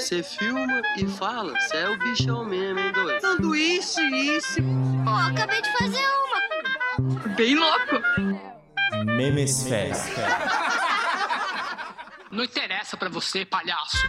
Você filma e fala, você é o bichão mesmo, hein, doido? Sanduíche, isso. Pô, acabei de fazer uma. Bem louco. Memesfera. Não interessa pra você, palhaço.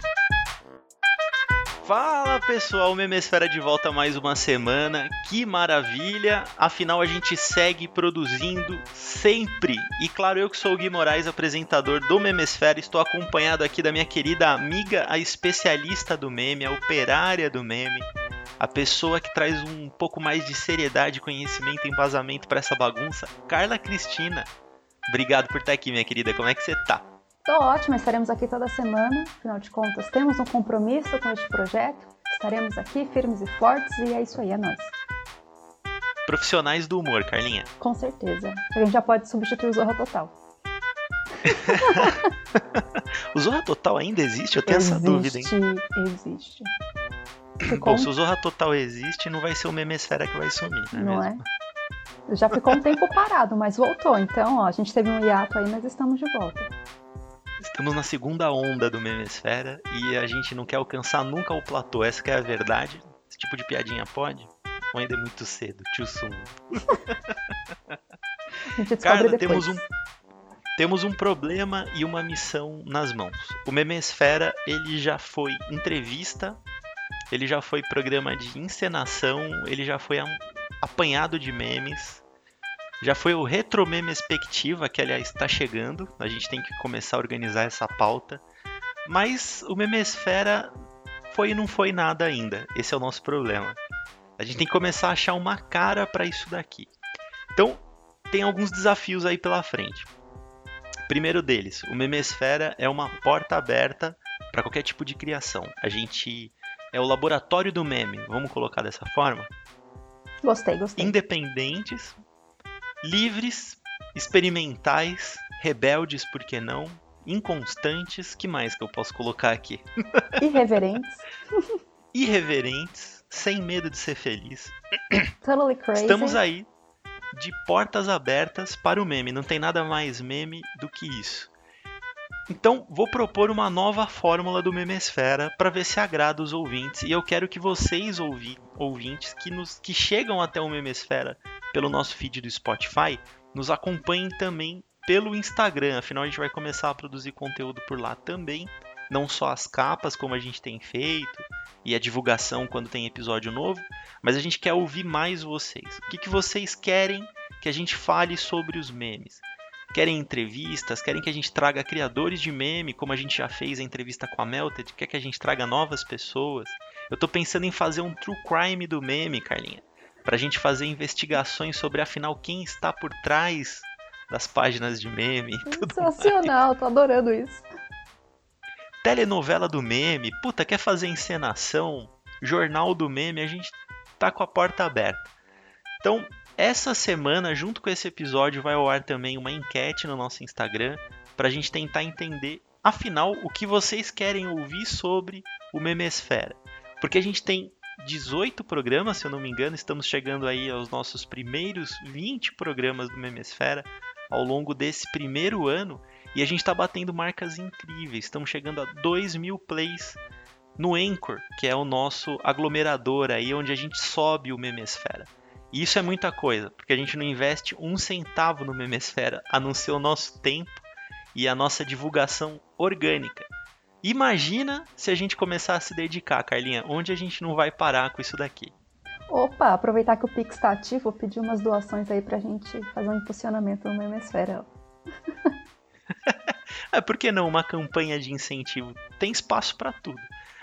Fala pessoal, Memesfera de volta mais uma semana. Que maravilha! Afinal, a gente segue produzindo sempre. E claro, eu que sou o Gui Moraes, apresentador do Memesfera, estou acompanhado aqui da minha querida amiga, a especialista do meme, a operária do meme, a pessoa que traz um pouco mais de seriedade, conhecimento e embasamento para essa bagunça, Carla Cristina. Obrigado por estar aqui, minha querida. Como é que você tá? Tô ótima, estaremos aqui toda semana. Afinal de contas, temos um compromisso com este projeto. Estaremos aqui firmes e fortes e é isso aí, é nóis. Profissionais do humor, Carlinha. Com certeza. A gente já pode substituir o Zorra Total. o Zorra Total ainda existe? Eu tenho existe, essa dúvida, hein? Existe. Ficou... Bom, se o Zorra Total existe, não vai ser o Memesfera que vai sumir, não, é não mesmo? é? Já ficou um tempo parado, mas voltou. Então, ó, a gente teve um hiato aí, mas estamos de volta. Estamos na segunda onda do Memesfera e a gente não quer alcançar nunca o platô. Essa é a verdade. Esse tipo de piadinha pode? Ou ainda é muito cedo? Tio Sum. Cara, temos um, temos um problema e uma missão nas mãos. O Memesfera, ele já foi entrevista, ele já foi programa de encenação, ele já foi apanhado de memes, já foi o Retro Meme Expectiva, que aliás está chegando. A gente tem que começar a organizar essa pauta. Mas o Memesfera foi e não foi nada ainda. Esse é o nosso problema. A gente tem que começar a achar uma cara para isso daqui. Então, tem alguns desafios aí pela frente. Primeiro deles, o Memesfera é uma porta aberta para qualquer tipo de criação. A gente é o laboratório do meme, vamos colocar dessa forma? Gostei, gostei. Independentes, livres, experimentais, rebeldes, por que não? Inconstantes, que mais que eu posso colocar aqui? Irreverentes. Irreverentes, sem medo de ser feliz. Totally crazy. Estamos aí de portas abertas para o meme. Não tem nada mais meme do que isso. Então, vou propor uma nova fórmula do Memesfera para ver se agrada os ouvintes. E eu quero que vocês, ouvi, ouvintes, que, nos, que chegam até o Memesfera pelo nosso feed do Spotify, nos acompanhem também pelo Instagram. Afinal, a gente vai começar a produzir conteúdo por lá também. Não só as capas, como a gente tem feito, e a divulgação quando tem episódio novo, mas a gente quer ouvir mais vocês. O que, que vocês querem que a gente fale sobre os memes? Querem entrevistas? Querem que a gente traga criadores de meme, como a gente já fez a entrevista com a Melted? Quer que a gente traga novas pessoas? Eu tô pensando em fazer um true crime do meme, Carlinha para a gente fazer investigações sobre afinal quem está por trás das páginas de meme. Sensacional, tô adorando isso. Telenovela do meme, puta, quer fazer encenação? Jornal do meme, a gente tá com a porta aberta. Então, essa semana, junto com esse episódio, vai ao ar também uma enquete no nosso Instagram para a gente tentar entender, afinal, o que vocês querem ouvir sobre o Memesfera. Porque a gente tem 18 programas, se eu não me engano, estamos chegando aí aos nossos primeiros 20 programas do Memesfera ao longo desse primeiro ano e a gente está batendo marcas incríveis. Estamos chegando a 2 mil plays no Anchor, que é o nosso aglomerador aí onde a gente sobe o Memesfera. E isso é muita coisa, porque a gente não investe um centavo no Memesfera, a não ser o nosso tempo e a nossa divulgação orgânica. Imagina se a gente começar a se dedicar, Carlinha, onde a gente não vai parar com isso daqui. Opa, aproveitar que o Pix está ativo, vou pedir umas doações aí pra gente fazer um impulsionamento no Memesfera. é, por que não uma campanha de incentivo? Tem espaço para tudo.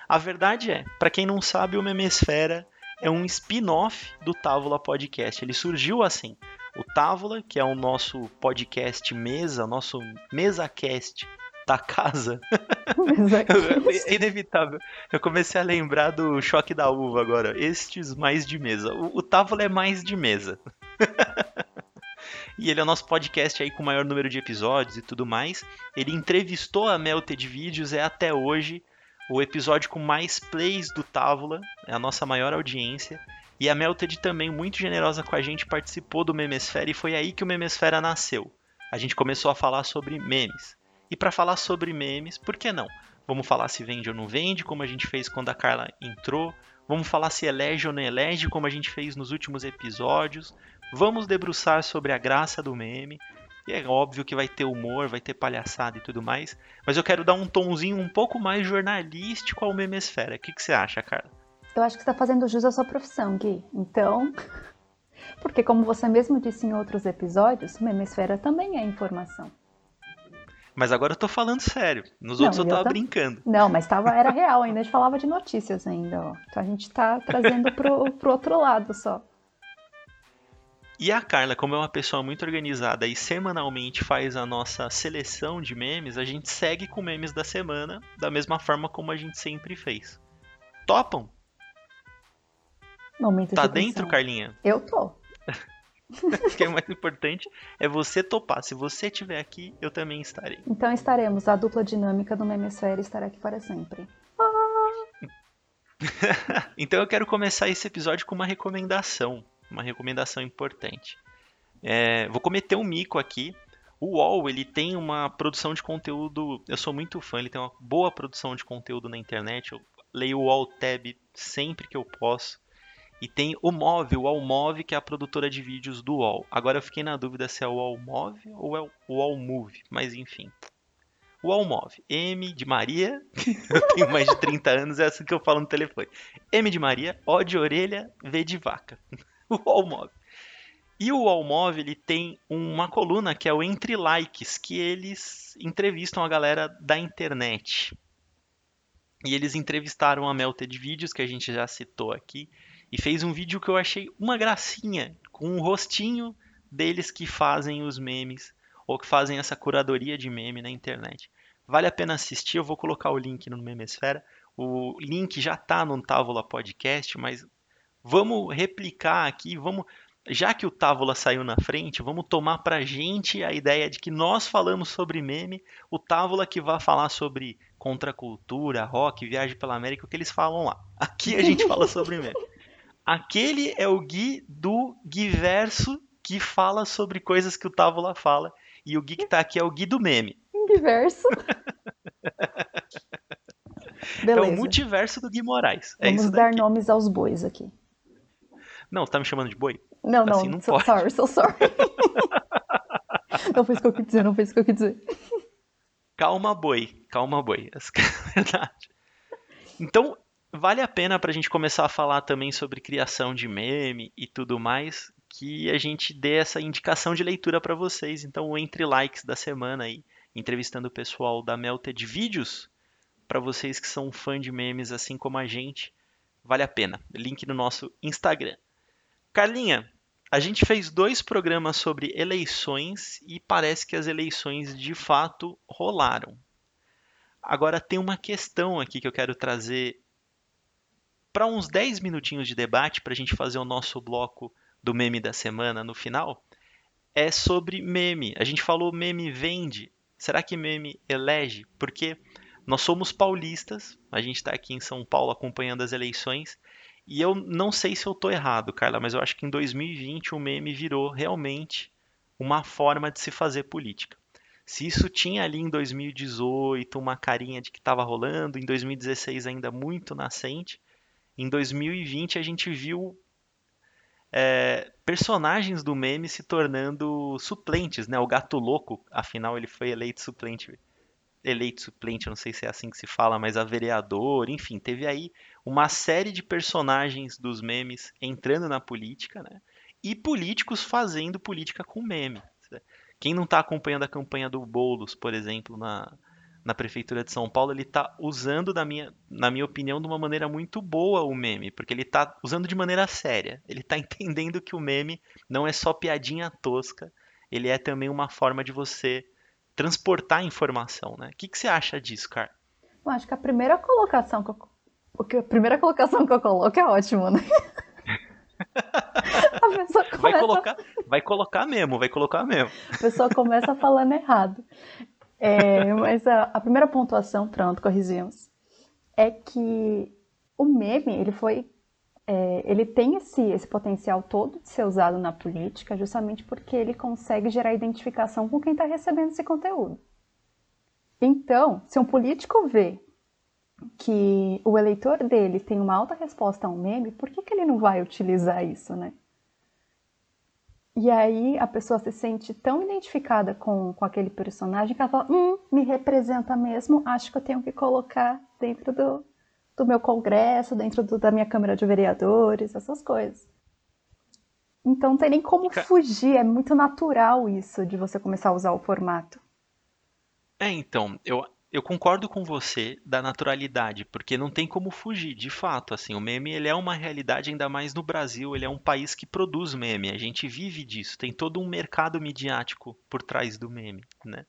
A verdade é, para quem não sabe, o Memesfera é um spin-off do Távola Podcast. Ele surgiu assim. O Távola, que é o nosso podcast mesa, nosso MesaCast da casa. é inevitável. Eu comecei a lembrar do choque da uva agora. Estes mais de mesa. O, o Távola é mais de mesa. e ele é o nosso podcast aí com o maior número de episódios e tudo mais. Ele entrevistou a Melted Vídeos, é até hoje o episódio com mais plays do Távola, é a nossa maior audiência. E a Melted também, muito generosa com a gente, participou do Memesfera e foi aí que o Memesfera nasceu. A gente começou a falar sobre memes. E para falar sobre memes, por que não? Vamos falar se vende ou não vende, como a gente fez quando a Carla entrou. Vamos falar se elege ou não elege, como a gente fez nos últimos episódios. Vamos debruçar sobre a graça do meme. E é óbvio que vai ter humor, vai ter palhaçada e tudo mais. Mas eu quero dar um tonzinho um pouco mais jornalístico ao Memesfera. O que, que você acha, Carla? Eu acho que você está fazendo jus à sua profissão, Gui. Então. Porque, como você mesmo disse em outros episódios, Memesfera também é informação. Mas agora eu tô falando sério. Nos Não, outros eu tava tam- brincando. Não, mas tava, era real ainda, a gente falava de notícias ainda, ó. Então a gente tá trazendo pro, pro outro lado só. E a Carla, como é uma pessoa muito organizada e semanalmente faz a nossa seleção de memes, a gente segue com memes da semana da mesma forma como a gente sempre fez. Topam? Momento Tá de dentro. Carlinha? Eu tô. O que é mais importante é você topar. Se você estiver aqui, eu também estarei. Então estaremos, a dupla dinâmica do Memesfera estará aqui para sempre. Então eu quero começar esse episódio com uma recomendação. Uma recomendação importante. É, vou cometer um mico aqui. O UOL, ele tem uma produção de conteúdo. Eu sou muito fã, ele tem uma boa produção de conteúdo na internet. Eu leio o UOL Tab sempre que eu posso. E tem o Move, o UOL Move, que é a produtora de vídeos do UOL. Agora eu fiquei na dúvida se é o UOL Move ou é o UOL Move, mas enfim. O UOL Move. M de Maria, eu tenho mais de 30 anos, é assim que eu falo no telefone. M de Maria, O de orelha, V de vaca. O UOL Move. E o UOL Move, ele tem uma coluna que é o Entre Likes, que eles entrevistam a galera da internet. E eles entrevistaram a Melted Vídeos, que a gente já citou aqui, e fez um vídeo que eu achei uma gracinha, com o rostinho deles que fazem os memes, ou que fazem essa curadoria de meme na internet. Vale a pena assistir, eu vou colocar o link no Memesfera. O link já tá no Távola Podcast, mas vamos replicar aqui, vamos, já que o Távola saiu na frente, vamos tomar pra gente a ideia de que nós falamos sobre meme, o Távola que vai falar sobre contracultura, rock, viagem pela América, o que eles falam lá. Aqui a gente fala sobre meme. Aquele é o Gui do Guiverso que fala sobre coisas que o Távola fala. E o Gui que tá aqui é o Gui do meme. Diverso. É o Beleza. multiverso do Gui Moraes. É Vamos dar nomes aos bois aqui. Não, tá me chamando de boi? Não, não, Assim não so, pode. sorry, so sorry. não foi isso que eu quis dizer, não foi isso que eu quis dizer. Calma, boi. Calma, boi. Essa é verdade. Então, vale a pena pra gente começar a falar também sobre criação de meme e tudo mais, que a gente dê essa indicação de leitura pra vocês. Então, o Entre Likes da semana aí, entrevistando o pessoal da Melted Vídeos, pra vocês que são fã de memes assim como a gente, vale a pena. Link no nosso Instagram. Carlinha, a gente fez dois programas sobre eleições e parece que as eleições de fato rolaram. Agora tem uma questão aqui que eu quero trazer para uns 10 minutinhos de debate para a gente fazer o nosso bloco do meme da semana no final. É sobre meme. A gente falou meme vende. Será que meme elege? Porque nós somos paulistas, a gente está aqui em São Paulo acompanhando as eleições e eu não sei se eu tô errado, Carla, mas eu acho que em 2020 o meme virou realmente uma forma de se fazer política. Se isso tinha ali em 2018 uma carinha de que estava rolando, em 2016 ainda muito nascente, em 2020 a gente viu é, personagens do meme se tornando suplentes, né? O Gato Louco, afinal ele foi eleito suplente eleito suplente, não sei se é assim que se fala, mas a vereador, enfim, teve aí uma série de personagens dos memes entrando na política, né? E políticos fazendo política com meme. Quem não está acompanhando a campanha do Boulos, por exemplo, na, na prefeitura de São Paulo, ele está usando, na minha, na minha opinião, de uma maneira muito boa o meme, porque ele está usando de maneira séria. Ele está entendendo que o meme não é só piadinha tosca, ele é também uma forma de você transportar informação, né? O que, que você acha disso, cara? Eu acho que a primeira colocação que eu, o que- a primeira colocação que eu coloco é ótimo, né? a, pessoa Vai começa, colocar, vai colocar mesmo, vai colocar mesmo. a pessoa começa falando errado. É, mas a, a primeira pontuação, pronto, corrigimos, é que o meme, ele foi é, ele tem esse, esse potencial todo de ser usado na política justamente porque ele consegue gerar identificação com quem está recebendo esse conteúdo. Então, se um político vê que o eleitor dele tem uma alta resposta a um meme, por que, que ele não vai utilizar isso, né? E aí a pessoa se sente tão identificada com, com aquele personagem que ela fala, hum, me representa mesmo, acho que eu tenho que colocar dentro do, do meu congresso, dentro do, da minha Câmara de Vereadores, essas coisas. Então não tem nem como fugir, é muito natural isso de você começar a usar o formato. É, então, eu, eu concordo com você da naturalidade, porque não tem como fugir, de fato, assim, o meme ele é uma realidade ainda mais no Brasil, ele é um país que produz meme, a gente vive disso, tem todo um mercado midiático por trás do meme, né?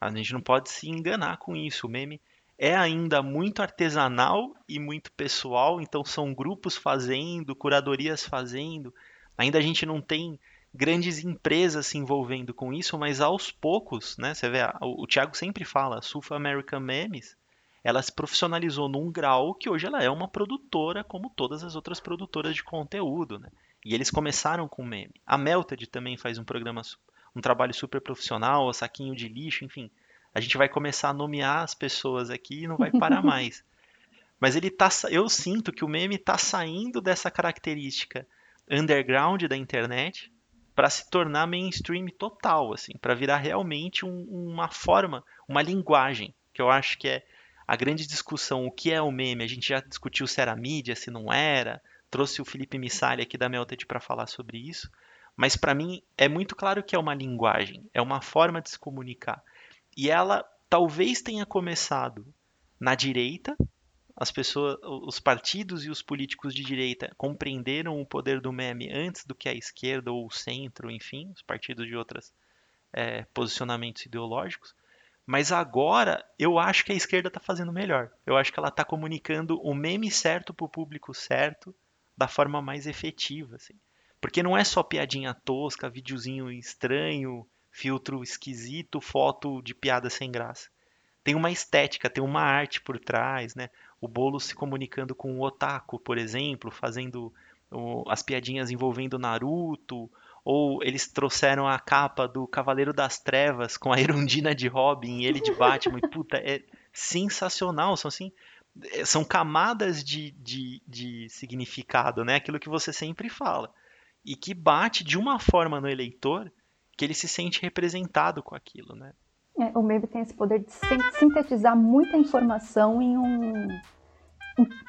A gente não pode se enganar com isso, o meme é ainda muito artesanal e muito pessoal, então são grupos fazendo, curadorias fazendo, ainda a gente não tem grandes empresas se envolvendo com isso, mas aos poucos, né? Você vê, o, o Thiago sempre fala, Sulfa American Memes, ela se profissionalizou num grau que hoje ela é uma produtora como todas as outras produtoras de conteúdo, né? E eles começaram com meme. A Melted também faz um programa, um trabalho super profissional, saquinho de lixo, enfim. A gente vai começar a nomear as pessoas aqui e não vai parar mais. Mas ele tá, eu sinto que o meme está saindo dessa característica underground da internet para se tornar mainstream total, assim, para virar realmente um, uma forma, uma linguagem, que eu acho que é a grande discussão, o que é o meme? A gente já discutiu se era mídia, se não era, trouxe o Felipe Missali aqui da Melted para falar sobre isso, mas para mim é muito claro que é uma linguagem, é uma forma de se comunicar. E ela talvez tenha começado na direita, as pessoas, os partidos e os políticos de direita compreenderam o poder do meme antes do que a esquerda ou o centro, enfim, os partidos de outros é, posicionamentos ideológicos. Mas agora eu acho que a esquerda está fazendo melhor. Eu acho que ela está comunicando o meme certo para o público certo da forma mais efetiva. Assim. Porque não é só piadinha tosca, videozinho estranho, filtro esquisito, foto de piada sem graça. Tem uma estética, tem uma arte por trás, né? O Bolo se comunicando com o Otaku, por exemplo, fazendo o, as piadinhas envolvendo Naruto, ou eles trouxeram a capa do Cavaleiro das Trevas com a Erundina de Robin e ele de Batman, e puta, é sensacional, são assim, é, são camadas de, de, de significado, né? Aquilo que você sempre fala. E que bate de uma forma no eleitor que ele se sente representado com aquilo, né? É, o meme tem esse poder de sintetizar muita informação em um,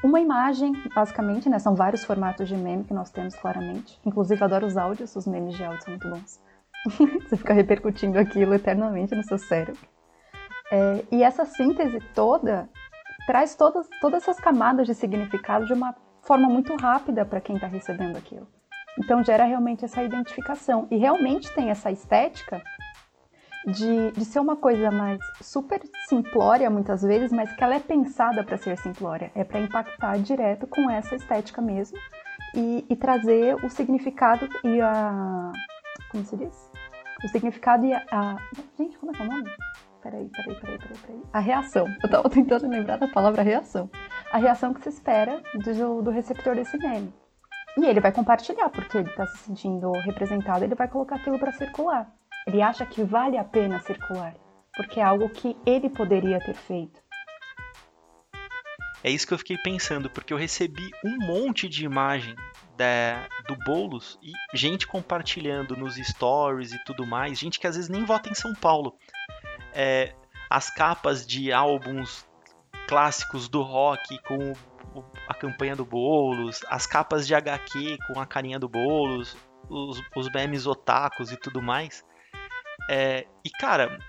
uma imagem, basicamente, né? São vários formatos de meme que nós temos claramente. Inclusive, adoro os áudios, os memes de áudio são muito bons. Você fica repercutindo aquilo eternamente no seu cérebro. É, e essa síntese toda traz todas, todas essas camadas de significado de uma forma muito rápida para quem está recebendo aquilo. Então gera realmente essa identificação. E realmente tem essa estética de, de ser uma coisa mais super simplória muitas vezes, mas que ela é pensada para ser simplória. É para impactar direto com essa estética mesmo e, e, trazer o significado e a. Como se diz? O significado e a. a gente, como é que é o nome? Peraí, peraí, peraí, peraí, peraí. A reação. Eu tava tentando lembrar da palavra reação. A reação que se espera do, do receptor desse meme. E ele vai compartilhar, porque ele está se sentindo representado, ele vai colocar aquilo para circular. Ele acha que vale a pena circular, porque é algo que ele poderia ter feito. É isso que eu fiquei pensando, porque eu recebi um monte de imagem da, do Boulos e gente compartilhando nos stories e tudo mais, gente que às vezes nem vota em São Paulo. É, as capas de álbuns clássicos do rock com o, a campanha do Boulos, as capas de HQ com a carinha do Boulos, os, os memes otakus e tudo mais. É, e cara,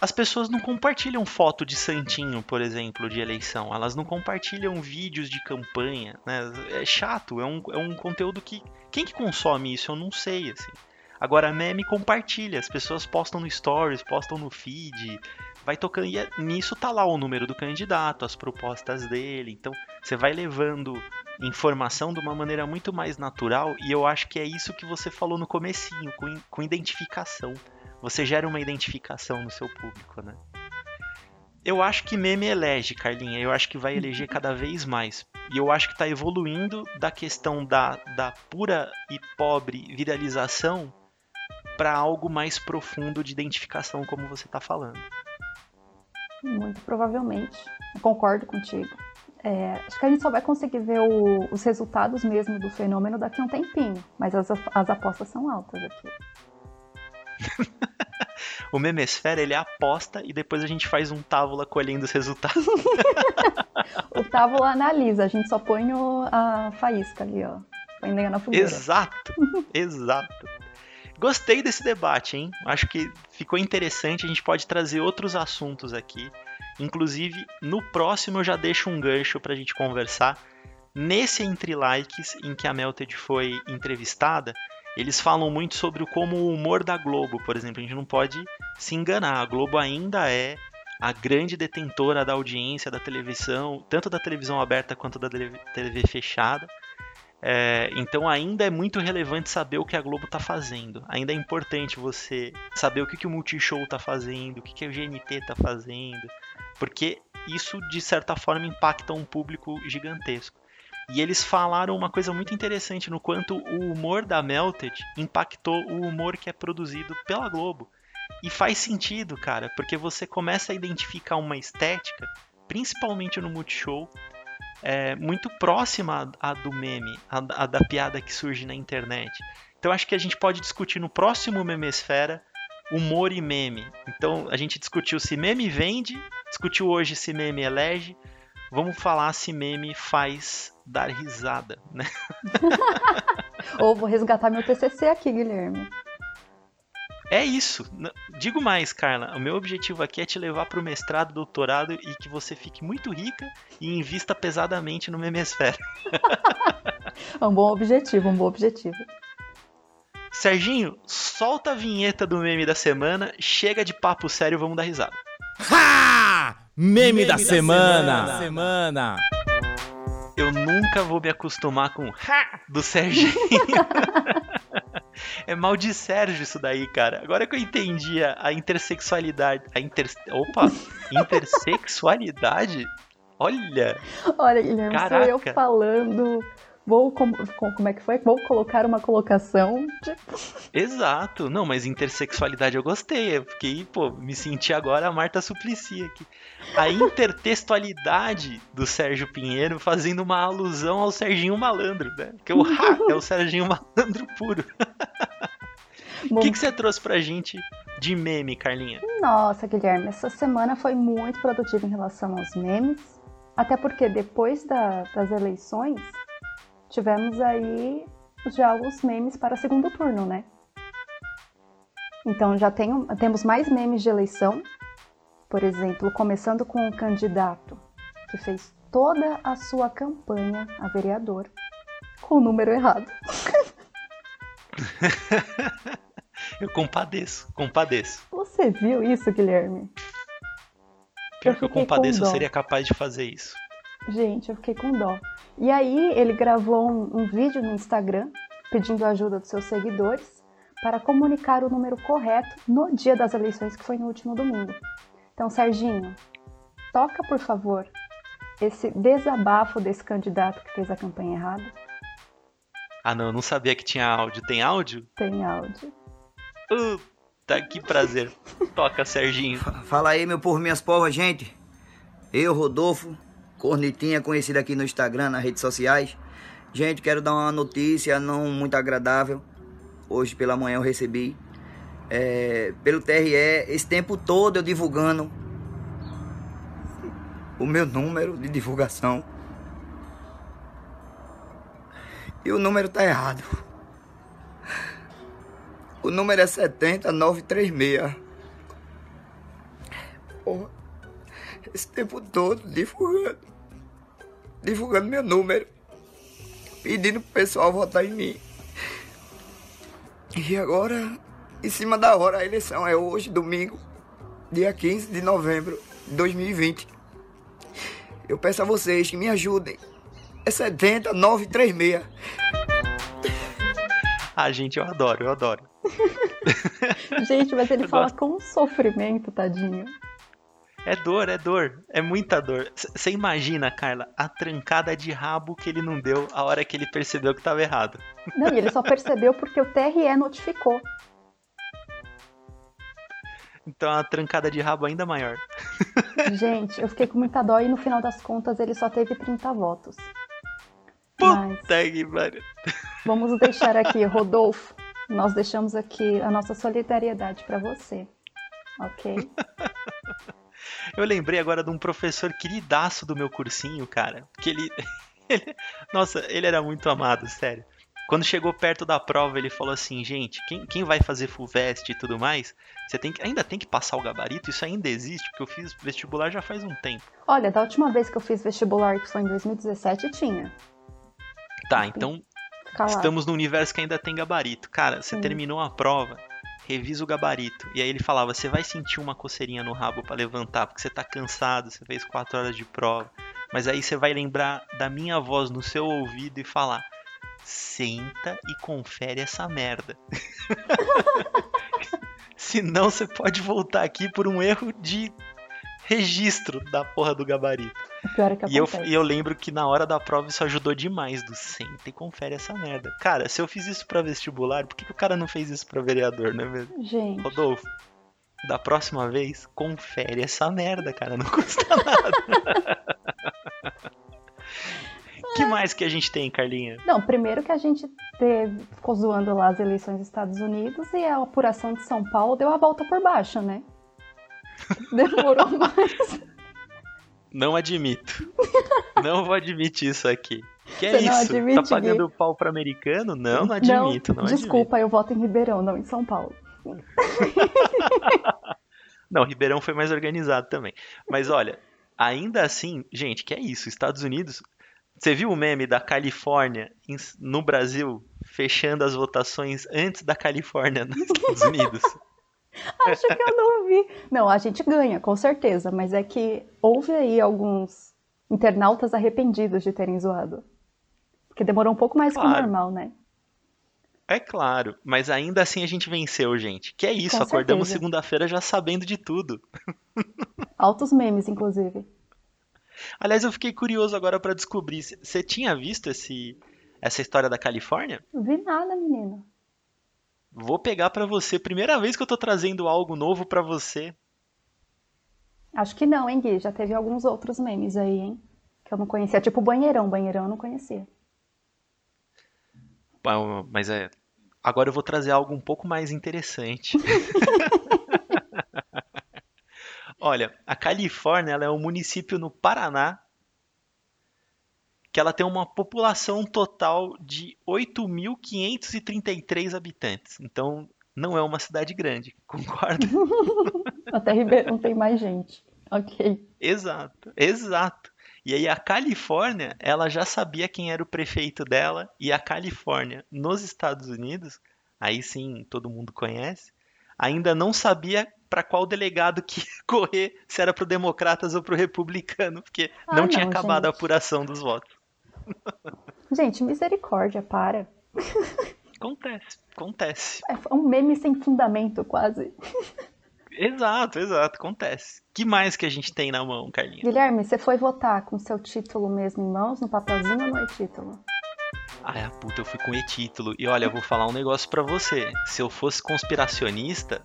as pessoas não compartilham foto de santinho, por exemplo, de eleição. Elas não compartilham vídeos de campanha. Né? É chato, é um, é um conteúdo que. Quem que consome isso? Eu não sei, assim. Agora, meme compartilha. As pessoas postam no stories, postam no feed. Vai tocando. E é, nisso tá lá o número do candidato, as propostas dele. Então, você vai levando informação de uma maneira muito mais natural e eu acho que é isso que você falou no comecinho, com, com identificação. Você gera uma identificação no seu público, né? Eu acho que meme elege, Carlinha. Eu acho que vai eleger cada vez mais. E eu acho que está evoluindo da questão da, da pura e pobre viralização para algo mais profundo de identificação, como você está falando. Muito provavelmente. Eu concordo contigo. É, acho que a gente só vai conseguir ver o- os resultados mesmo do fenômeno daqui a um tempinho. Mas as, as apostas são altas aqui. O Memesfera, ele aposta e depois a gente faz um tábula colhendo os resultados. O Távola analisa, a gente só põe o- a faísca ali, ó. Põe lenha na fogueira. Exato, exato. Gostei desse debate, hein? Acho que ficou interessante. A gente pode trazer outros assuntos aqui. Inclusive, no próximo eu já deixo um gancho pra gente conversar. Nesse Entre Likes, em que a Melted foi entrevistada, eles falam muito sobre como o humor da Globo, por exemplo. A gente não pode se enganar. A Globo ainda é a grande detentora da audiência da televisão, tanto da televisão aberta quanto da TV fechada. É, então ainda é muito relevante saber o que a Globo está fazendo. Ainda é importante você saber o que, que o Multishow está fazendo, o que, que o GNT está fazendo, porque isso de certa forma impacta um público gigantesco. E eles falaram uma coisa muito interessante no quanto o humor da Melted impactou o humor que é produzido pela Globo. E faz sentido, cara, porque você começa a identificar uma estética, principalmente no Multishow, é, muito próxima à do meme, à, à da piada que surge na internet. Então acho que a gente pode discutir no próximo Memesfera humor e meme. Então a gente discutiu se meme vende, discutiu hoje se meme elege. Vamos falar se meme faz dar risada, né? Ou vou resgatar meu TCC aqui, Guilherme. É isso. Digo mais, Carla. O meu objetivo aqui é te levar para o mestrado, doutorado e que você fique muito rica e invista pesadamente no Memesfera. É um bom objetivo, um bom objetivo. Serginho, solta a vinheta do meme da semana, chega de papo sério, vamos dar risada. Ha! Meme, da, semana. semana. Eu nunca vou me acostumar com ha do Serginho. é mal de Sérgio isso daí, cara. Agora que eu entendi a, intersexualidade, a inter... opa, intersexualidade? Olha, Olha, Guilherme, sou eu falando. Vou. com- com- como é que foi? Vou colocar uma colocação. Tipo, exato. Não, mas intersexualidade eu gostei. Eu fiquei, pô, me senti agora a Marta Suplicy aqui. A intertextualidade do Sérgio Pinheiro fazendo uma alusão ao Serginho Malandro, né? Porque o ha é o Serginho Malandro puro. O que, que você trouxe pra gente de meme, Carlinha? Nossa, Guilherme, essa semana foi muito produtiva em relação aos memes. Até porque depois da- das eleições, tivemos aí já os memes para segundo turno, né? Então já temos mais memes de eleição. Por exemplo, começando com um candidato que fez toda a sua campanha a vereador com o número errado. Eu compadeço, compadeço. Você viu isso, Guilherme? Pior Eu que eu compadeço, eu seria capaz de fazer isso. Gente, eu fiquei com dó. E aí ele gravou um, um vídeo no Instagram pedindo ajuda dos seus seguidores para comunicar o número correto no dia das eleições, que foi no último domingo. Então, Serginho, toca, por favor, esse desabafo desse candidato que fez a campanha errada. Ah, não, eu não sabia que tinha áudio. Tem áudio? Tem áudio. Puta, que prazer. Toca, Serginho. Fala aí, meu povo, minhas povas, gente. Eu, Rodolfo, Cornetinha, conhecido aqui no Instagram, nas redes sociais. Gente, quero dar uma notícia não muito agradável. Hoje pela manhã eu recebi. É, pelo TRE, esse tempo todo eu divulgando o meu número de divulgação. E o número tá errado. O número é 70936. Porra, esse tempo todo divulgando, divulgando meu número, pedindo pro pessoal votar em mim. E agora, em cima da hora, a eleição é hoje, domingo, dia 15 de novembro de 2020. Eu peço a vocês que me ajudem. É 70936. Ah, gente, eu adoro, eu adoro. Gente, mas ele fala com sofrimento, tadinho. É dor, é dor. É muita dor. Você imagina, Carla, a trancada de rabo que ele não deu a hora que ele percebeu que tava errado. Não, e ele só percebeu porque o TRE notificou. Então é uma trancada de rabo ainda maior. Gente, eu fiquei com muita dó e no final das contas ele só teve 30 votos. Mas Puta que pariu. vamos deixar aqui, Rodolfo. Nós deixamos aqui a nossa solidariedade pra você. Ok? Eu lembrei agora de um professor queridaço do meu cursinho, cara. Que ele, ele- Nossa, ele era muito amado, sério. Quando chegou perto da prova, ele falou assim: gente, quem, quem vai fazer FUVEST e tudo mais, você tem que, ainda tem que passar o gabarito? Isso ainda existe, porque eu fiz vestibular já faz um tempo. Olha, da última vez que eu fiz vestibular, que foi em 2017, tinha. Tá, então lá. estamos num universo que ainda tem gabarito. Cara, você Sim. terminou a prova, revisa o gabarito. E aí ele falava: você vai sentir uma coceirinha no rabo pra levantar, porque você tá cansado, você fez quatro horas de prova. Mas aí você vai lembrar da minha voz no seu ouvido e falar: senta e confere essa merda. Senão você pode voltar aqui por um erro de registro da porra do gabarito. O pior é que E eu, e eu lembro que na hora da prova isso ajudou demais do senta e confere essa merda. Cara, se eu fiz isso pra vestibular, por que, que o cara não fez isso pra vereador, não é mesmo? Gente, Rodolfo, da próxima vez, confere essa merda, cara, não custa nada. que mais que a gente tem, Carlinha? não, primeiro que a gente teve, ficou zoando lá as eleições dos Estados Unidos e a apuração de São Paulo deu a volta por baixo, né? Demorou mais. Não admito. não vou admitir isso aqui. Que é Você não isso? admite, tá pagando pau pro americano? Não, não admito, não, admito. desculpa, eu voto em Ribeirão, não em São Paulo. Não, Ribeirão foi mais organizado também. Mas olha, ainda assim, gente, que é isso? Estados Unidos. Você viu o meme da Califórnia no Brasil fechando as votações antes da Califórnia nos Estados Unidos? Acho que eu não vi. Não, a gente ganha, com certeza, mas é que houve aí alguns internautas arrependidos de terem zoado. Porque demorou um pouco mais que o Claro. normal, né? É claro, mas ainda assim a gente venceu, gente. Que é isso, Com acordamos segunda-feira já sabendo de tudo. Altos memes, inclusive. Aliás, eu fiquei curioso agora pra descobrir. Você tinha visto esse, essa história da Califórnia? Vi nada, menino. Vou pegar pra você. Primeira vez que eu tô trazendo algo novo pra você. Acho que não, hein, Gui? Já teve alguns outros memes aí, hein? Que eu não conhecia. Tipo banheirão, banheirão eu não conhecia. Bom, Mas é. Agora eu vou trazer algo um pouco mais interessante. Olha, a Califórnia é um município no Paraná que ela tem uma população total de 8.533 habitantes. Então, não é uma cidade grande, concorda? Até Ribeirão tem mais gente. Ok. Exato, exato. E aí a Califórnia, ela já sabia quem era o prefeito dela, e a Califórnia, nos Estados Unidos, aí sim todo mundo conhece, ainda não sabia para qual delegado que ia correr, se era pro Democratas ou pro Republicano, porque Ah, não tinha não, acabado a gente. apuração dos votos. Gente, misericórdia, para. Acontece, acontece. É um meme sem fundamento, quase. Exato, exato, acontece. que mais que a gente tem na mão, Carlinhos? Guilherme, você foi votar com seu título mesmo em mãos, no papelzinho ou no e-título? Ai, a puta, eu fui com e-título. E olha, eu vou falar um negócio pra você. Se eu fosse conspiracionista,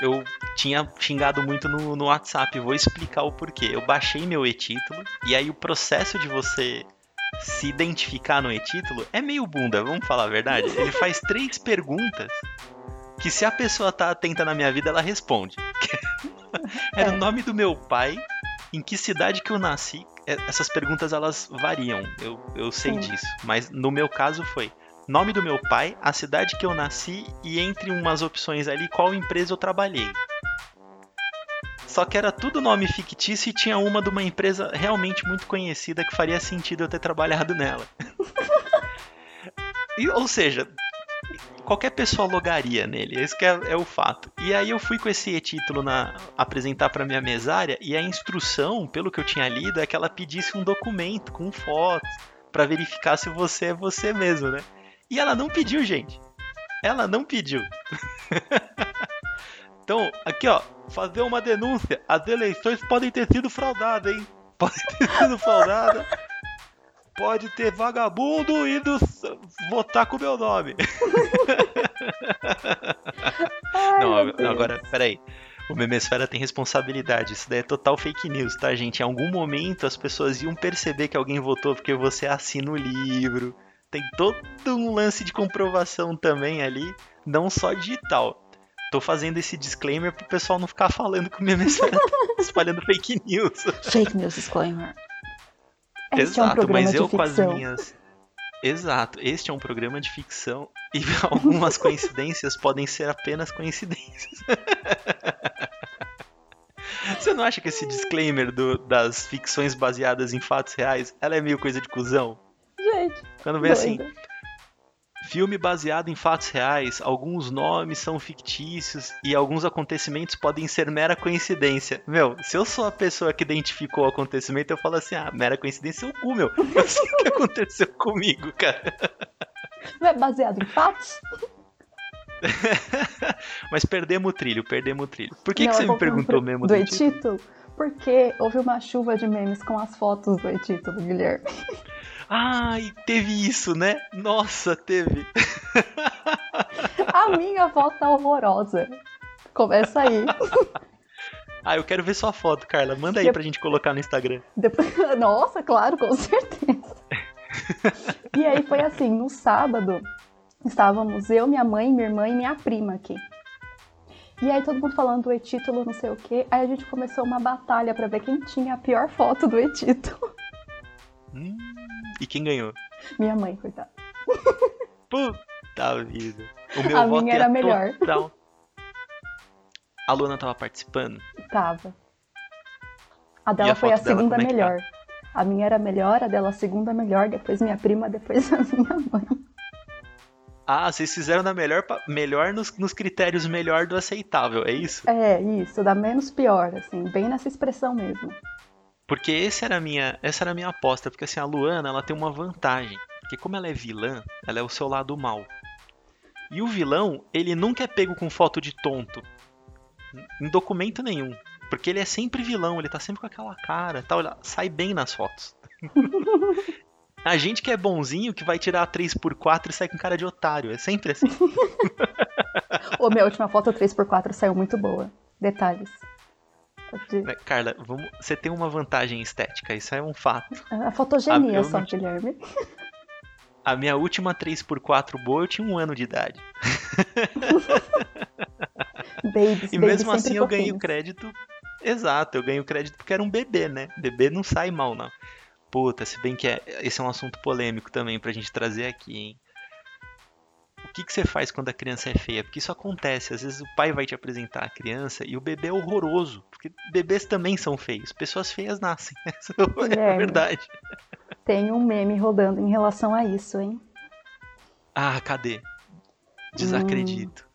eu tinha xingado muito no, no WhatsApp. Vou explicar o porquê. Eu baixei meu e-título, e aí o processo de você se identificar no e-título é meio bunda, vamos falar a verdade? Ele faz três perguntas que se a pessoa tá atenta na minha vida, ela responde. Era o nome do meu pai, em que cidade que eu nasci. É, Essas perguntas elas variam, eu, eu sei Sim. disso. Mas no meu caso foi nome do meu pai, a cidade que eu nasci e entre umas opções ali qual empresa eu trabalhei. Só que era tudo nome fictício e tinha uma de uma empresa realmente muito conhecida que faria sentido eu ter trabalhado nela. E, ou seja, qualquer pessoa logaria nele, esse é, é o fato. E aí eu fui com esse título na apresentar para minha mesária e a instrução, pelo que eu tinha lido, é que ela pedisse um documento com fotos para verificar se você é você mesmo, né? E ela não pediu, gente. Ela não pediu. então, aqui ó, fazer uma denúncia. As eleições podem ter sido fraudadas, hein? Podem ter sido fraudadas. Pode ter vagabundo indo votar com o meu nome. Ai, Não, meu agora, peraí. O Memesfera tem responsabilidade. Isso daí é total fake news, tá, gente? Em algum momento as pessoas iam perceber que alguém votou porque você assina o livro. Tem todo um lance de comprovação também ali, não só digital. Tô fazendo esse disclaimer pro pessoal não ficar falando que o tá espalhando fake news. Fake news disclaimer. Este é um Exato, mas eu com as minhas. Exato, este é um programa de ficção e algumas coincidências podem ser apenas coincidências. Você não acha que esse disclaimer do- das ficções baseadas em fatos reais, ela é meio coisa de cuzão? Quando vem assim, filme baseado em fatos reais, alguns nomes são fictícios e alguns acontecimentos podem ser mera coincidência. Meu, se eu sou a pessoa que identificou o acontecimento, eu falo assim, ah, mera coincidência é o cu, meu. Eu sei o que aconteceu comigo, cara. Não é baseado em fatos? Mas perdemos o trilho, perdemos o trilho. Por que, Não, que você me perguntou mesmo do do título? Porque houve uma chuva de memes com as fotos do e-título, Guilherme. Ai, teve isso, né? Nossa, teve. A minha foto tá horrorosa. Começa aí. Ah, eu quero ver sua foto, Carla. Manda aí Eu- pra gente colocar no Instagram. Depois- Nossa, claro, com certeza. E aí foi assim, no sábado, estávamos eu, minha mãe, minha irmã e minha prima aqui. E aí todo mundo falando do e-título, não sei o quê. Aí a gente começou uma batalha pra ver quem tinha a pior foto do e-título. Hum, e quem ganhou? Minha mãe, coitada. Puta vida. O meu A voto minha era melhor. total. A Luana tava participando? Tava. A dela a foi a dela, segunda como é tá? melhor. A minha era melhor, a dela a segunda melhor, depois minha prima, depois a minha mãe. Ah, vocês fizeram da melhor, melhor nos, nos critérios melhor do aceitável, é isso? É, isso, da menos pior, assim, bem nessa expressão mesmo. Porque esse era minha, essa era a minha aposta, porque assim, a Luana, ela tem uma vantagem, porque como ela é vilã, ela é o seu lado mal. E o vilão, ele nunca é pego com foto de tonto. Em documento nenhum. Porque ele é sempre vilão, ele tá sempre com aquela cara, tal, ele sai bem nas fotos. a gente que é bonzinho, que vai tirar a 3x4 e sai com cara de otário, é sempre assim. Ô, minha última foto 3x4 saiu muito boa. Detalhes. Né, Carla, vamos, você tem uma vantagem estética, isso é um fato. A fotogenia Ah, eu só, Guilherme. A minha última 3x4 boa eu tinha um ano de idade. Babies, E mesmo assim eu ganhei o crédito. Exato, eu ganhei o crédito porque era um bebê, né? Bebê não sai mal, não. Puta, se bem que é, esse é um assunto polêmico também pra gente trazer aqui, hein? O que, que você faz quando a criança é feia? Porque isso acontece. Às vezes o pai vai te apresentar a criança e o bebê é horroroso. Porque bebês também são feios. Pessoas feias nascem. Essa é a Guilherme. verdade. Tem um meme rodando em relação a isso, hein? Ah, cadê? Desacredito.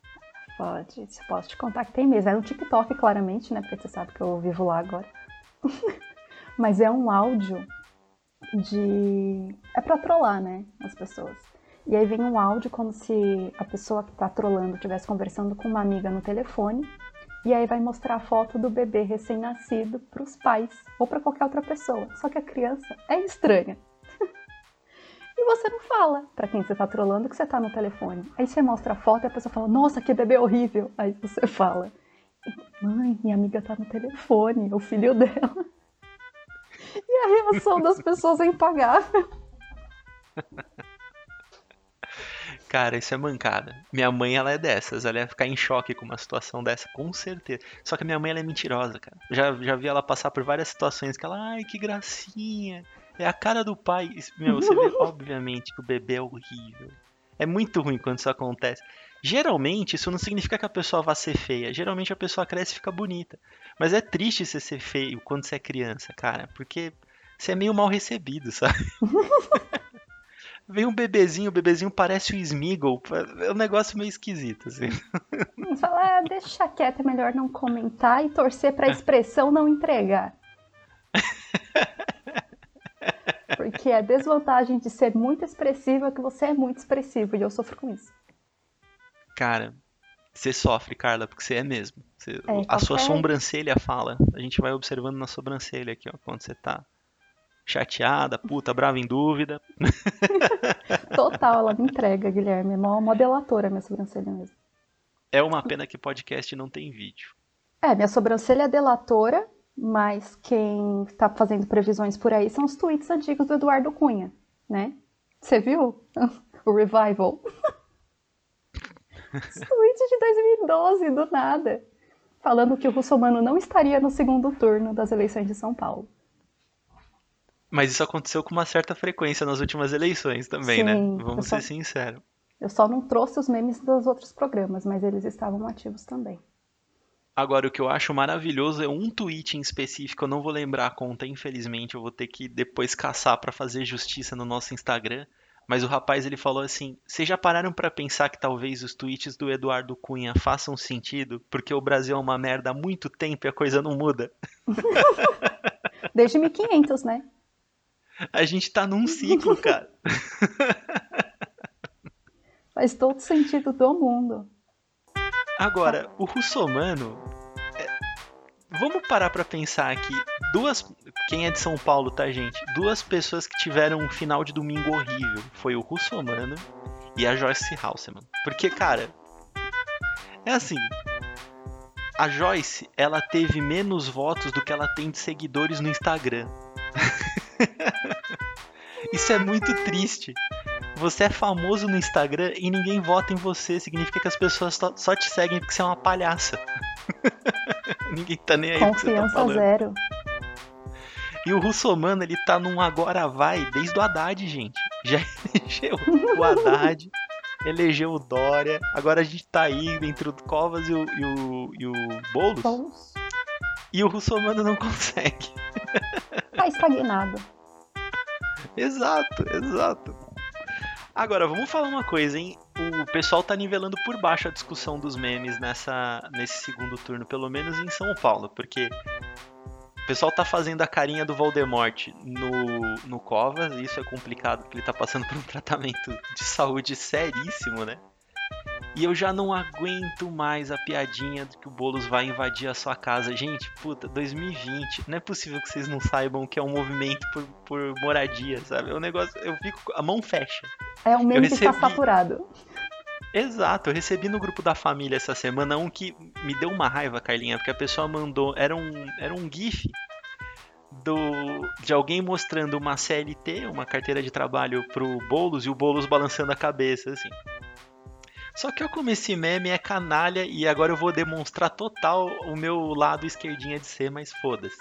Pode, posso te contar que tem mesmo. É no TikTok, claramente, né? Porque você sabe que eu vivo lá agora. Mas é um áudio de. É pra trollar, né? As pessoas. E aí vem um áudio como se a pessoa que tá trolando estivesse conversando com uma amiga no telefone. E aí vai mostrar a foto do bebê recém-nascido pros pais ou pra qualquer outra pessoa. Só que a criança é estranha. E você não fala pra quem você tá trolando que você tá no telefone. Aí você mostra a foto e a pessoa fala, nossa, que bebê horrível. Aí você fala, mãe, minha amiga tá no telefone, é o filho dela. E a reação das pessoas é impagável. Cara, isso é mancada. Minha mãe, ela é dessas. Ela ia ficar em choque com uma situação dessa, com certeza. Só que a minha mãe, ela é mentirosa, cara. Já, já vi ela passar por várias situações que ela, ai, que gracinha. É a cara do pai. Meu, você vê, obviamente, que o bebê é horrível. É muito ruim quando isso acontece. Geralmente, isso não significa que a pessoa vá ser feia. Geralmente, a pessoa cresce e fica bonita. Mas é triste você ser feio quando você é criança, cara. Porque você é meio mal recebido, sabe? Vem um bebezinho, o bebezinho parece o Smeagol. É um negócio meio esquisito, assim. Você fala, ah, deixa quieto, é melhor não comentar e torcer pra expressão não entregar. Porque a desvantagem de ser muito expressivo é que você é muito expressivo e eu sofro com isso. Cara, você sofre, Carla, porque você é mesmo. Você- É, a sua sobrancelha fala. A gente vai observando na sobrancelha aqui, ó, quando você tá. Chateada, puta, brava em dúvida. Total, ela me entrega, Guilherme. É mó, mó delatora minha sobrancelha mesmo. É uma pena que podcast não tem vídeo. É, minha sobrancelha é delatora, mas quem está fazendo previsões por aí são os tweets antigos do Eduardo Cunha, né? Você viu? O revival. Os tweets de 2012, do nada. Falando que o Russomano não estaria no segundo turno das eleições de São Paulo. Mas isso aconteceu com uma certa frequência nas últimas eleições também, Sim, né? Vamos só- ser sinceros. Eu só não trouxe os memes dos outros programas, mas eles estavam ativos também. Agora, o que eu acho maravilhoso é um tweet em específico, eu não vou lembrar a conta, infelizmente, eu vou ter que depois caçar pra fazer justiça no nosso Instagram. Mas o rapaz ele falou assim: "Vocês já pararam pra pensar que talvez os tweets do Eduardo Cunha façam sentido, porque o Brasil é uma merda há muito tempo e a coisa não muda? Desde 1500, né? A gente tá num ciclo, cara. Faz todo sentido do mundo. Agora, o russomano. é, Vamos parar pra pensar aqui. Duas. Quem é de São Paulo, tá, gente? Duas pessoas que tiveram um final de domingo horrível. Foi o russomano e a Joyce Halseman. Porque, cara. É assim. A Joyce, ela teve menos votos do que ela tem de seguidores no Instagram. Isso é muito triste. Você é famoso no Instagram e ninguém vota em você. Significa que as pessoas só, te seguem porque você é uma palhaça. ninguém tá nem aí tá Confiança falando. zero. E o Russomano, ele tá num agora vai desde o Haddad, gente. Já elegeu o Haddad, elegeu o Dória. Agora a gente tá aí entre o Covas e o, e o, e o Boulos. Vamos. E o Russomano não consegue. Tá estagnado. Exato, exato. Agora, vamos falar uma coisa, hein? O pessoal tá nivelando por baixo a discussão dos memes nessa, nesse segundo turno, pelo menos em São Paulo, porque o pessoal tá fazendo a carinha do Voldemort no, no Covas, e isso é complicado, porque ele tá passando por um tratamento de saúde seríssimo, né? E eu já não aguento mais a piadinha de que o Boulos vai invadir a sua casa. Gente, puta, 2020. Não é possível que vocês não saibam que é um movimento por, por moradia, sabe? É um negócio. Eu fico. A mão fecha. É um meme que está recebi- saturado. Exato, eu recebi no grupo da família essa semana um que me deu uma raiva, Carlinha, porque a pessoa mandou. Era um, era um GIF do, de alguém mostrando uma CLT, uma carteira de trabalho pro Boulos e o Boulos balançando a cabeça, assim. Só que eu como esse meme é canalha e agora eu vou demonstrar total o meu lado esquerdinha de ser, mas foda-se.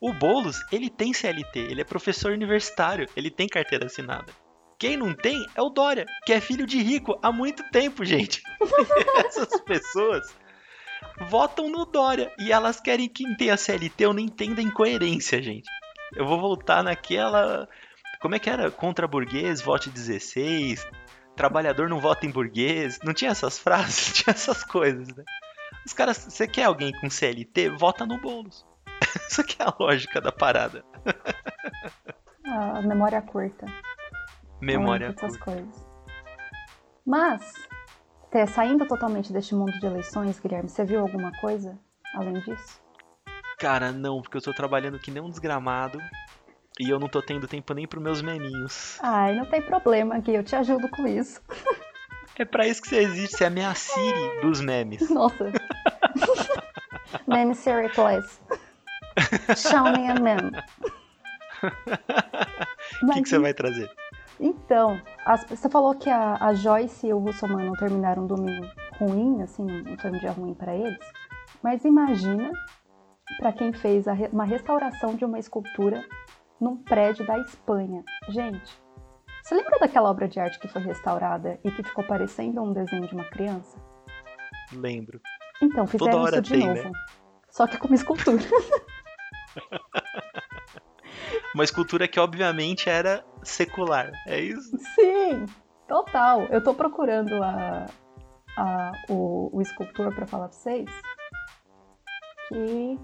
O Boulos, ele tem CLT, ele é professor universitário, ele tem carteira assinada. Quem não tem é o Dória, que é filho de rico há muito tempo, gente. Essas pessoas votam no Dória e elas querem que quem tem a CLT eu não entendo a incoerência, gente. Eu vou voltar naquela. Como é que era? Contra burguês, vote 16. Trabalhador não vota em burguês. Não tinha essas frases? Tinha essas coisas, né? Os caras, você quer alguém com CLT? Vota no Boulos. Isso aqui é a lógica da parada. A memória curta. Memória Então, essas curta. coisas. Mas, saindo totalmente deste mundo de eleições, Guilherme, você viu alguma coisa além disso? Cara, não, porque eu tô trabalhando que nem um desgramado. E eu não tô tendo tempo nem pros meus meminhos. Ai, não tem problema, Gui, eu te ajudo com isso. É pra isso que você existe, você é a minha Siri dos memes. Nossa. meme Siri, please. Show me a meme. O que, que você vai trazer? Então, as- você falou que a, a Joyce e o Russomano terminaram um domingo ruim, assim, não foi um dia ruim para eles. Mas imagina para quem fez re- uma restauração de uma escultura num prédio da Espanha. Gente, você lembra daquela obra de arte que foi restaurada e que ficou parecendo um desenho de uma criança? Lembro. Então, fizeram isso de tem, novo. né? Só que com uma escultura. Uma escultura que obviamente era secular. É isso? Sim, total. Eu tô procurando a, a- o, o escultor pra falar pra vocês. Que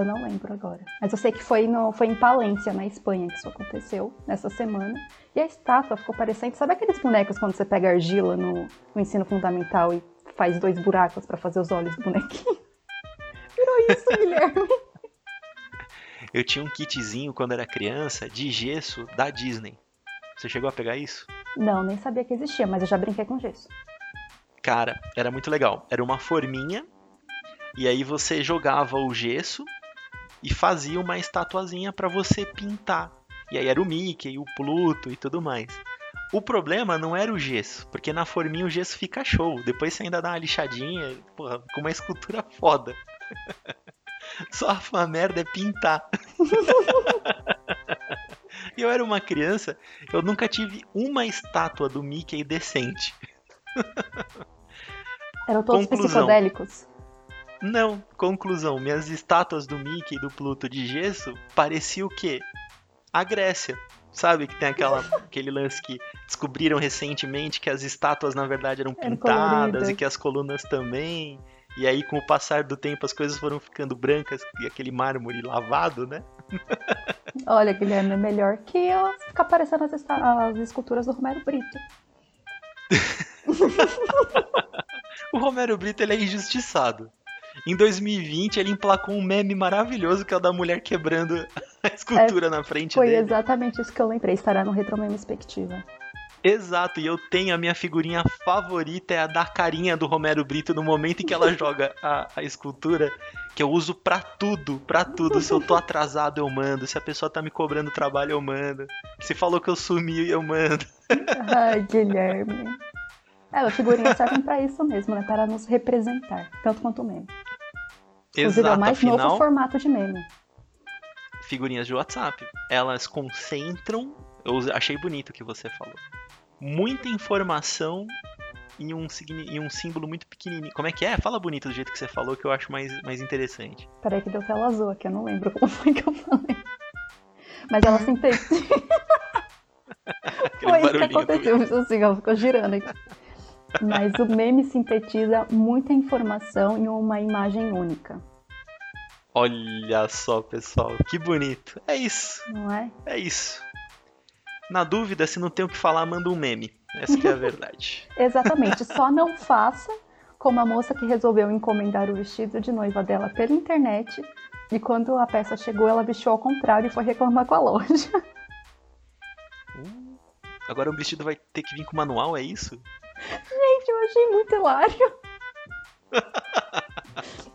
eu não lembro agora. Mas eu sei que foi, no, foi em Palência, na Espanha, que isso aconteceu nessa semana. E a estátua ficou parecendo. Sabe aqueles bonecos quando você pega argila no, no ensino fundamental e faz dois buracos pra fazer os olhos do bonequinho? Virou isso, Guilherme. Eu tinha um kitzinho quando era criança de gesso da Disney. Você chegou a pegar isso? Não, nem sabia que existia, mas eu já brinquei com gesso. Cara, era muito legal. Era uma forminha e aí você jogava o gesso e fazia uma estatuazinha para você pintar. E aí era o Mickey, o Pluto e tudo mais. O problema não era o gesso, porque na forminha o gesso fica show. Depois você ainda dá uma lixadinha, porra, com uma escultura foda. Só a merda é pintar. E eu era uma criança, eu nunca tive uma estátua do Mickey decente. Eram todos Conclusão. psicodélicos. Não, conclusão, minhas estátuas do Mickey e do Pluto de gesso parecia o quê? A Grécia. Sabe que tem aquela, aquele lance que descobriram recentemente que as estátuas na verdade eram pintadas e que as colunas também. E aí com o passar do tempo as coisas foram ficando brancas e aquele mármore lavado, né? Olha, Guilherme, é melhor que eu ficar parecendo as, as esculturas do Romero Brito. O Romero Brito ele é injustiçado. Em 2020 ele emplacou um meme maravilhoso que é o da mulher quebrando a escultura na frente Foi dele. exatamente isso que eu lembrei. Estará no Retromeme Expectiva. Exato, e eu tenho a minha figurinha favorita, é a da carinha do Romero Brito no momento em que ela joga a, a escultura, que eu uso pra tudo, pra tudo. Se eu tô atrasado, eu mando. Se a pessoa tá me cobrando trabalho, eu mando. Se falou que eu sumi, eu mando. Ai, Guilherme. É, as figurinhas servem pra isso mesmo, né? Para nos representar, tanto quanto o meme. Inclusive, é o Exato, mais afinal, novo formato de meme. figurinhas de WhatsApp, elas concentram. Eu achei bonito o que você falou. Muita informação em um, em um símbolo muito pequenininho. Como é que é? Fala bonito do jeito que você falou, que eu acho mais, mais interessante. Peraí que deu tela azul aqui, eu não lembro como foi que eu falei. Mas ela sintetiza. Aquele Foi isso que barulhinho do- aconteceu, assim, ficou girando aqui. Mas o meme sintetiza muita informação em uma imagem única, Olha só, pessoal, que bonito. É isso, não é? é isso. Na dúvida, se não tem o que falar, manda um meme. Essa que é a verdade. Exatamente. Só não faça como a moça que resolveu encomendar o vestido de noiva dela pela internet. E quando a peça chegou, ela vestiu ao contrário e foi reclamar com a loja. Uh, agora o vestido vai ter que vir com manual, é isso? Achei muito hilário.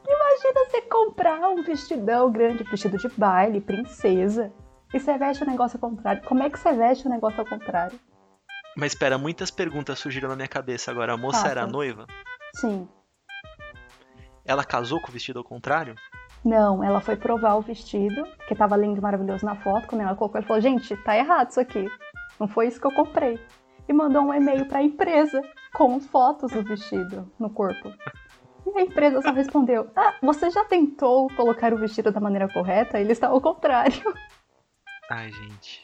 Imagina você comprar um vestidão grande, vestido de baile, princesa, e você veste o negócio ao contrário. Como é que você veste o negócio ao contrário? Mas espera, muitas perguntas surgiram na minha cabeça agora. A moça Faça. era noiva? Sim. Ela casou com o vestido ao contrário? Não, ela foi provar o vestido, que tava lindo e maravilhoso na foto. Quando ela colocou, ela falou: Gente, tá errado isso aqui. Não foi isso que eu comprei. E mandou um e-mail pra empresa com fotos do vestido no corpo. E a empresa só respondeu: Ah, você já tentou colocar o vestido da maneira correta? Ele está ao contrário. Ai, gente.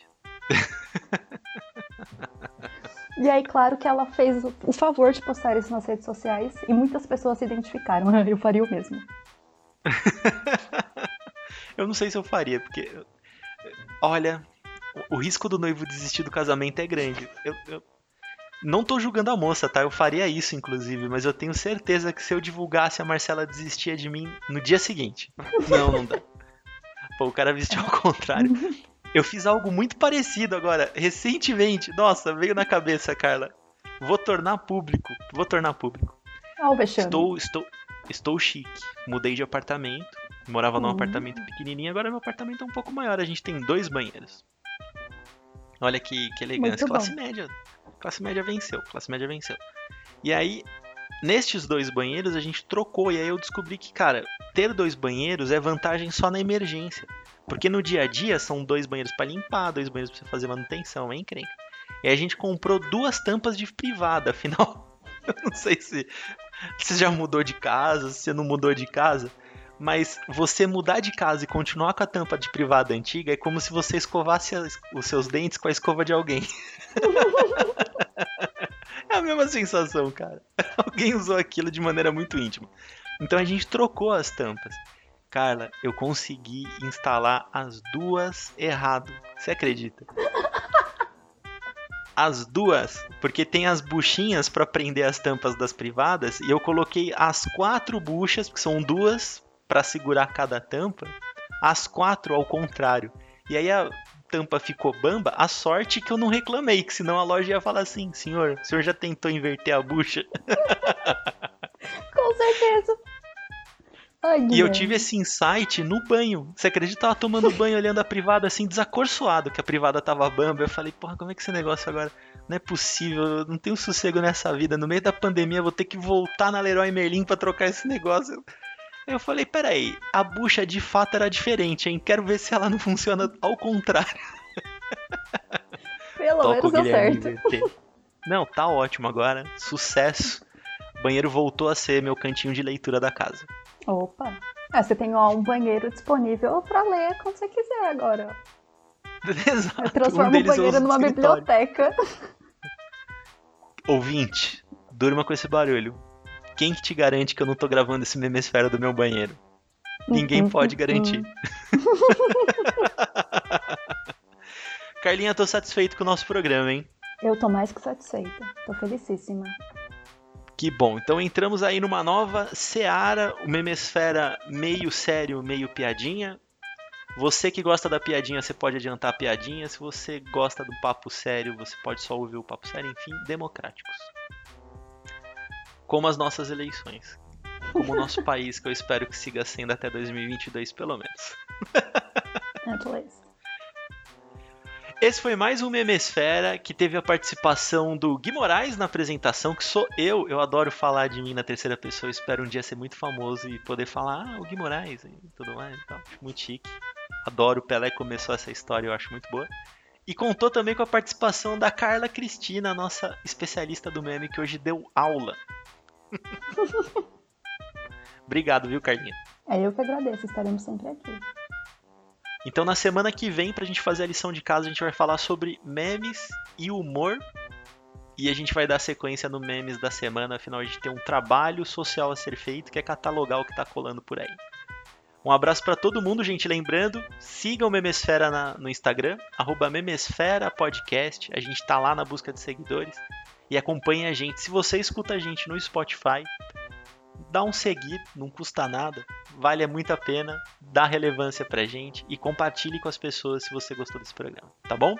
E aí, claro que ela fez o- favor de postar isso nas redes sociais e muitas pessoas se identificaram. Eu faria o mesmo. Eu não sei se eu faria, porque. Olha, o- o risco do noivo desistir do casamento é grande. Eu, eu não tô julgando a moça, tá? Eu faria isso, inclusive, mas eu tenho certeza que se eu divulgasse, a Marcela desistia de mim no dia seguinte. Não, não dá. Pô, o cara vestiu ao contrário. Eu fiz algo muito parecido agora, recentemente. Nossa, veio na cabeça, Carla. Vou tornar público. Vou tornar público. Ah, o. Estou, estou, estou chique. Mudei de apartamento. Morava num Hum. apartamento pequenininho, agora meu apartamento é um pouco maior. A gente tem dois banheiros. Olha que, que elegância. Classe média. Classe média venceu. Classe média venceu. E aí, nestes dois banheiros, a gente trocou. E aí eu descobri que, cara, ter dois banheiros é vantagem só na emergência. Porque no dia a dia são dois banheiros para limpar, dois banheiros para você fazer manutenção, é encrenca. E a gente comprou duas tampas de privada, afinal. Eu não sei se você já mudou de casa, se você não mudou de casa, mas você mudar de casa e continuar com a tampa de privada antiga é como se você escovasse as- os seus dentes com a escova de alguém. é a mesma sensação, cara. Alguém usou aquilo de maneira muito íntima. Então a gente trocou as tampas. Carla, eu consegui instalar as duas errado. Você acredita? As duas, porque tem as buchinhas para prender as tampas das privadas e eu coloquei as quatro buchas, que são duas para segurar cada tampa, As quatro ao contrário. E aí a tampa ficou bamba, a sorte que eu não reclamei, que senão a loja ia falar assim, senhor, o senhor já tentou inverter a bucha? Com certeza. Ai, E eu tive esse insight no banho. Você acredita? Eu tava tomando banho olhando a privada assim, desacorçoado, que a privada tava bamba. Eu falei, porra, como é que esse negócio agora? Não é possível, eu não tenho sossego nessa vida. No meio da pandemia eu vou ter que voltar na Leroy Merlin pra trocar esse negócio. Aí eu falei, peraí, a bucha de fato era diferente, hein? Quero ver se ela não funciona ao contrário. Pelo Toca o menos deu Guilherme certo. Não, tá ótimo agora. Sucesso. O banheiro voltou a ser meu cantinho de leitura da casa. Opa. Ah, você tem ó, um banheiro disponível pra ler quando você quiser agora. Exato. Eu transformo o deles eu banheiro numa escritório. biblioteca. Ouvinte, durma com esse barulho. Quem que te garante que eu não tô gravando esse memesfera do meu banheiro? Ninguém Hum, pode garantir. Carlinha, tô satisfeito com o nosso programa, hein? Eu tô mais que satisfeita. Tô felicíssima. Que bom. Então entramos aí numa nova seara, o memesfera meio sério, meio piadinha. Você que gosta da piadinha, você pode adiantar a piadinha. Se você gosta do papo sério, você pode só ouvir o papo sério. Enfim, democráticos. Como as nossas eleições. Como o nosso país, que eu espero que siga sendo até 2022, pelo menos. Least. Esse foi mais um Memesfera que teve a participação do Gui Moraes na apresentação, que sou eu. Eu adoro falar de mim na terceira pessoa. Espero um dia ser muito famoso e poder falar, ah, o Gui Moraes e tudo mais e tal. Acho muito chique. Adoro. O Pelé começou essa história, eu acho muito boa. E contou também com a participação da Carla Cristina, nossa especialista do meme, que hoje deu aula. Obrigado, viu, Carlinha? É eu que agradeço, estaremos sempre aqui. Então na semana que vem, pra gente fazer a lição de casa, a gente vai falar sobre memes e humor. E a gente vai dar sequência no memes da semana, afinal a gente tem um trabalho social a ser feito, que é catalogar o que tá colando por aí. Um abraço pra todo mundo, gente. Lembrando, sigam o Memesfera na- no Instagram, arroba Memesfera Podcast. A gente tá lá na busca de seguidores. E acompanhe a gente. Se você escuta a gente no Spotify, dá um seguir, não custa nada, vale muito a pena, dá relevância pra gente e compartilhe com as pessoas se você gostou desse programa, tá bom?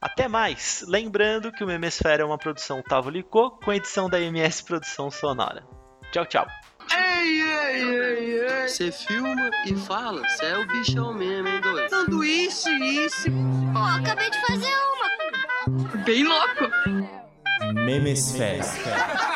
Até mais! Lembrando que o Memesfera é uma produção Tavo Licô com edição da MS Produção Sonora. Tchau, tchau! Ei, ei, ei, ei. Você filma e fala, cê é o bichão mesmo, hein, doido? Sanduíche, isso. Pô, acabei de fazer uma. Bem louco. Memesfera.